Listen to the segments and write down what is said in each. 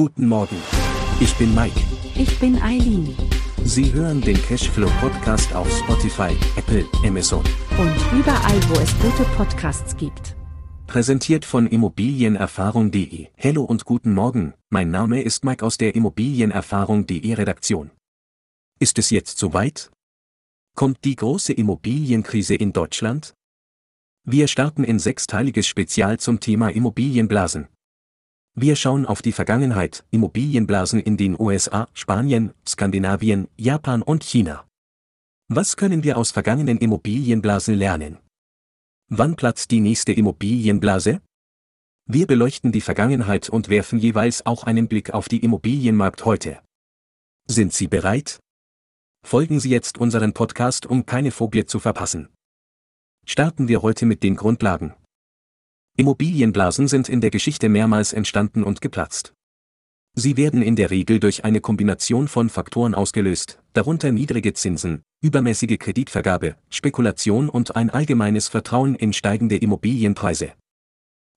Guten Morgen. Ich bin Mike. Ich bin Eileen. Sie hören den Cashflow Podcast auf Spotify, Apple, Amazon. Und überall, wo es gute Podcasts gibt. Präsentiert von Immobilienerfahrung.de. Hallo und guten Morgen. Mein Name ist Mike aus der Immobilienerfahrung.de Redaktion. Ist es jetzt soweit? Kommt die große Immobilienkrise in Deutschland? Wir starten in sechsteiliges Spezial zum Thema Immobilienblasen. Wir schauen auf die Vergangenheit, Immobilienblasen in den USA, Spanien, Skandinavien, Japan und China. Was können wir aus vergangenen Immobilienblasen lernen? Wann platzt die nächste Immobilienblase? Wir beleuchten die Vergangenheit und werfen jeweils auch einen Blick auf die Immobilienmarkt heute. Sind Sie bereit? Folgen Sie jetzt unseren Podcast, um keine Phobie zu verpassen. Starten wir heute mit den Grundlagen. Immobilienblasen sind in der Geschichte mehrmals entstanden und geplatzt. Sie werden in der Regel durch eine Kombination von Faktoren ausgelöst, darunter niedrige Zinsen, übermäßige Kreditvergabe, Spekulation und ein allgemeines Vertrauen in steigende Immobilienpreise.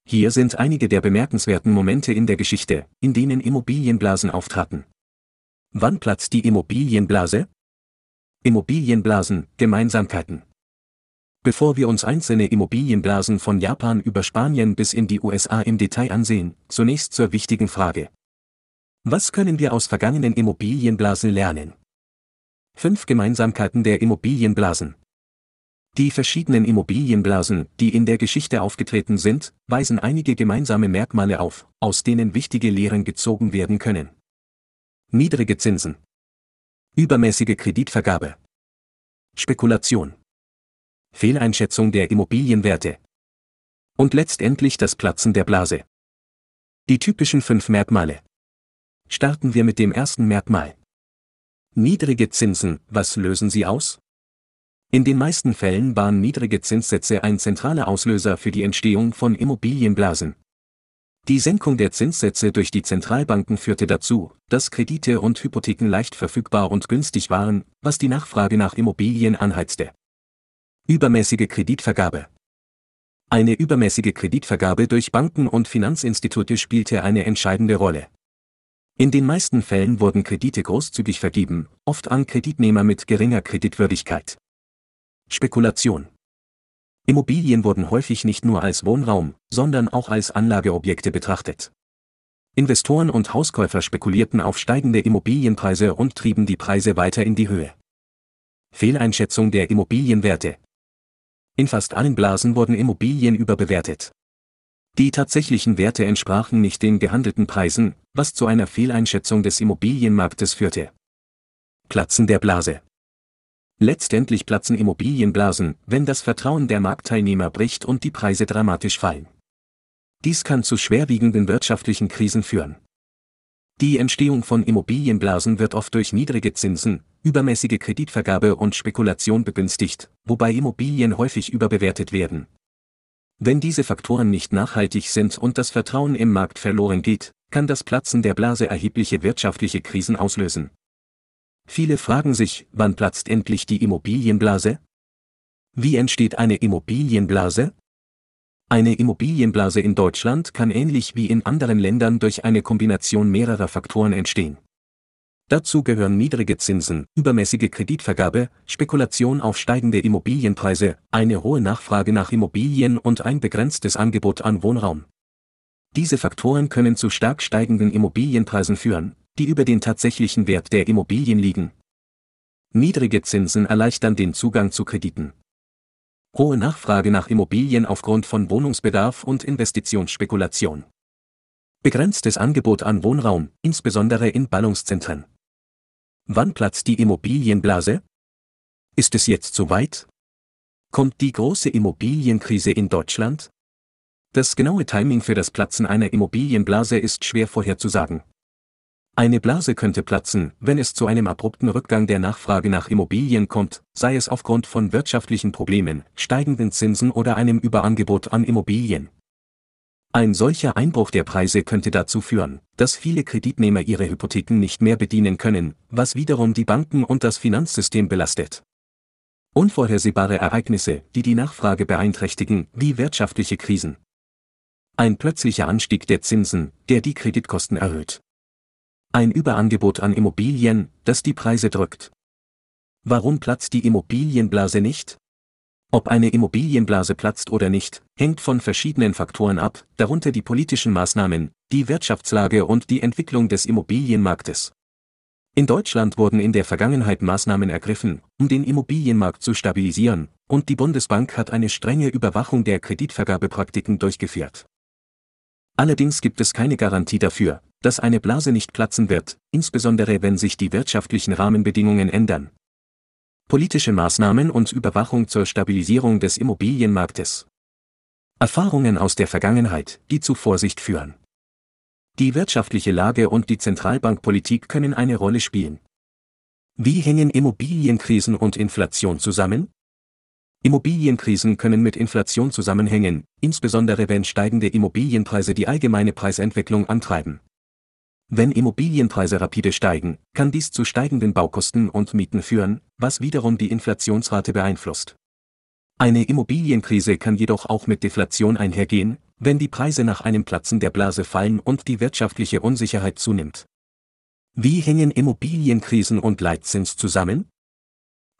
Hier sind einige der bemerkenswerten Momente in der Geschichte, in denen Immobilienblasen auftraten. Wann platzt die Immobilienblase? Immobilienblasen, Gemeinsamkeiten. Bevor wir uns einzelne Immobilienblasen von Japan über Spanien bis in die USA im Detail ansehen, zunächst zur wichtigen Frage. Was können wir aus vergangenen Immobilienblasen lernen? Fünf Gemeinsamkeiten der Immobilienblasen. Die verschiedenen Immobilienblasen, die in der Geschichte aufgetreten sind, weisen einige gemeinsame Merkmale auf, aus denen wichtige Lehren gezogen werden können. Niedrige Zinsen. Übermäßige Kreditvergabe. Spekulation. Fehleinschätzung der Immobilienwerte. Und letztendlich das Platzen der Blase. Die typischen fünf Merkmale. Starten wir mit dem ersten Merkmal. Niedrige Zinsen, was lösen sie aus? In den meisten Fällen waren niedrige Zinssätze ein zentraler Auslöser für die Entstehung von Immobilienblasen. Die Senkung der Zinssätze durch die Zentralbanken führte dazu, dass Kredite und Hypotheken leicht verfügbar und günstig waren, was die Nachfrage nach Immobilien anheizte. Übermäßige Kreditvergabe. Eine übermäßige Kreditvergabe durch Banken und Finanzinstitute spielte eine entscheidende Rolle. In den meisten Fällen wurden Kredite großzügig vergeben, oft an Kreditnehmer mit geringer Kreditwürdigkeit. Spekulation. Immobilien wurden häufig nicht nur als Wohnraum, sondern auch als Anlageobjekte betrachtet. Investoren und Hauskäufer spekulierten auf steigende Immobilienpreise und trieben die Preise weiter in die Höhe. Fehleinschätzung der Immobilienwerte. In fast allen Blasen wurden Immobilien überbewertet. Die tatsächlichen Werte entsprachen nicht den gehandelten Preisen, was zu einer Fehleinschätzung des Immobilienmarktes führte. Platzen der Blase. Letztendlich platzen Immobilienblasen, wenn das Vertrauen der Marktteilnehmer bricht und die Preise dramatisch fallen. Dies kann zu schwerwiegenden wirtschaftlichen Krisen führen. Die Entstehung von Immobilienblasen wird oft durch niedrige Zinsen, übermäßige Kreditvergabe und Spekulation begünstigt, wobei Immobilien häufig überbewertet werden. Wenn diese Faktoren nicht nachhaltig sind und das Vertrauen im Markt verloren geht, kann das Platzen der Blase erhebliche wirtschaftliche Krisen auslösen. Viele fragen sich, wann platzt endlich die Immobilienblase? Wie entsteht eine Immobilienblase? Eine Immobilienblase in Deutschland kann ähnlich wie in anderen Ländern durch eine Kombination mehrerer Faktoren entstehen. Dazu gehören niedrige Zinsen, übermäßige Kreditvergabe, Spekulation auf steigende Immobilienpreise, eine hohe Nachfrage nach Immobilien und ein begrenztes Angebot an Wohnraum. Diese Faktoren können zu stark steigenden Immobilienpreisen führen, die über den tatsächlichen Wert der Immobilien liegen. Niedrige Zinsen erleichtern den Zugang zu Krediten. Hohe Nachfrage nach Immobilien aufgrund von Wohnungsbedarf und Investitionsspekulation. Begrenztes Angebot an Wohnraum, insbesondere in Ballungszentren. Wann platzt die Immobilienblase? Ist es jetzt soweit? Kommt die große Immobilienkrise in Deutschland? Das genaue Timing für das Platzen einer Immobilienblase ist schwer vorherzusagen. Eine Blase könnte platzen, wenn es zu einem abrupten Rückgang der Nachfrage nach Immobilien kommt, sei es aufgrund von wirtschaftlichen Problemen, steigenden Zinsen oder einem Überangebot an Immobilien. Ein solcher Einbruch der Preise könnte dazu führen, dass viele Kreditnehmer ihre Hypotheken nicht mehr bedienen können, was wiederum die Banken und das Finanzsystem belastet. Unvorhersehbare Ereignisse, die die Nachfrage beeinträchtigen, wie wirtschaftliche Krisen. Ein plötzlicher Anstieg der Zinsen, der die Kreditkosten erhöht. Ein Überangebot an Immobilien, das die Preise drückt. Warum platzt die Immobilienblase nicht? Ob eine Immobilienblase platzt oder nicht, hängt von verschiedenen Faktoren ab, darunter die politischen Maßnahmen, die Wirtschaftslage und die Entwicklung des Immobilienmarktes. In Deutschland wurden in der Vergangenheit Maßnahmen ergriffen, um den Immobilienmarkt zu stabilisieren, und die Bundesbank hat eine strenge Überwachung der Kreditvergabepraktiken durchgeführt. Allerdings gibt es keine Garantie dafür, dass eine Blase nicht platzen wird, insbesondere wenn sich die wirtschaftlichen Rahmenbedingungen ändern, politische Maßnahmen und Überwachung zur Stabilisierung des Immobilienmarktes. Erfahrungen aus der Vergangenheit, die zu Vorsicht führen. Die wirtschaftliche Lage und die Zentralbankpolitik können eine Rolle spielen. Wie hängen Immobilienkrisen und Inflation zusammen? Immobilienkrisen können mit Inflation zusammenhängen, insbesondere wenn steigende Immobilienpreise die allgemeine Preisentwicklung antreiben. Wenn Immobilienpreise rapide steigen, kann dies zu steigenden Baukosten und Mieten führen, was wiederum die Inflationsrate beeinflusst. Eine Immobilienkrise kann jedoch auch mit Deflation einhergehen, wenn die Preise nach einem Platzen der Blase fallen und die wirtschaftliche Unsicherheit zunimmt. Wie hängen Immobilienkrisen und Leitzins zusammen?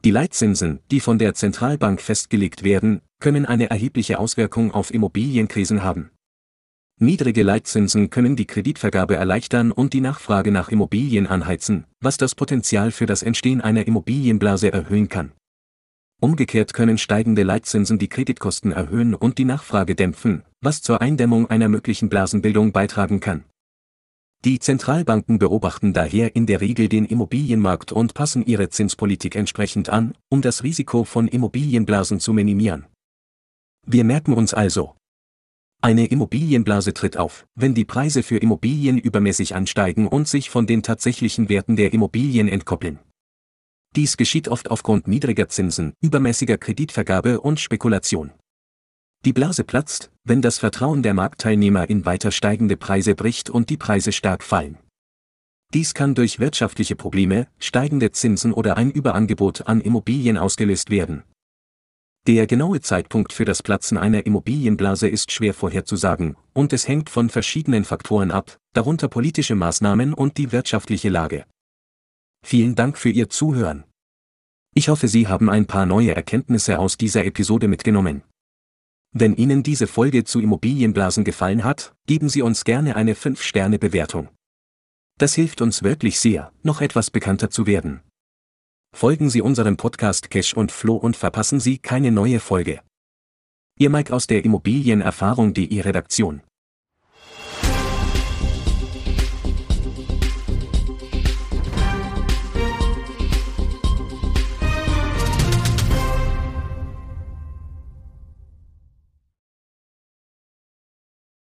Die Leitzinsen, die von der Zentralbank festgelegt werden, können eine erhebliche Auswirkung auf Immobilienkrisen haben. Niedrige Leitzinsen können die Kreditvergabe erleichtern und die Nachfrage nach Immobilien anheizen, was das Potenzial für das Entstehen einer Immobilienblase erhöhen kann. Umgekehrt können steigende Leitzinsen die Kreditkosten erhöhen und die Nachfrage dämpfen, was zur Eindämmung einer möglichen Blasenbildung beitragen kann. Die Zentralbanken beobachten daher in der Regel den Immobilienmarkt und passen ihre Zinspolitik entsprechend an, um das Risiko von Immobilienblasen zu minimieren. Wir merken uns also, eine Immobilienblase tritt auf, wenn die Preise für Immobilien übermäßig ansteigen und sich von den tatsächlichen Werten der Immobilien entkoppeln. Dies geschieht oft aufgrund niedriger Zinsen, übermäßiger Kreditvergabe und Spekulation. Die Blase platzt, wenn das Vertrauen der Marktteilnehmer in weiter steigende Preise bricht und die Preise stark fallen. Dies kann durch wirtschaftliche Probleme, steigende Zinsen oder ein Überangebot an Immobilien ausgelöst werden, der genaue Zeitpunkt für das Platzen einer Immobilienblase ist schwer vorherzusagen, und es hängt von verschiedenen Faktoren ab, darunter politische Maßnahmen und die wirtschaftliche Lage. Vielen Dank für Ihr Zuhören. Ich hoffe, Sie haben ein paar neue Erkenntnisse aus dieser Episode mitgenommen. Wenn Ihnen diese Folge zu Immobilienblasen gefallen hat, geben Sie uns gerne eine 5-Sterne-Bewertung. Das hilft uns wirklich sehr, noch etwas bekannter zu werden. Folgen Sie unserem Podcast Cash und Flow und verpassen Sie keine neue Folge. Ihr Mike aus der Immobilienerfahrung.de Redaktion.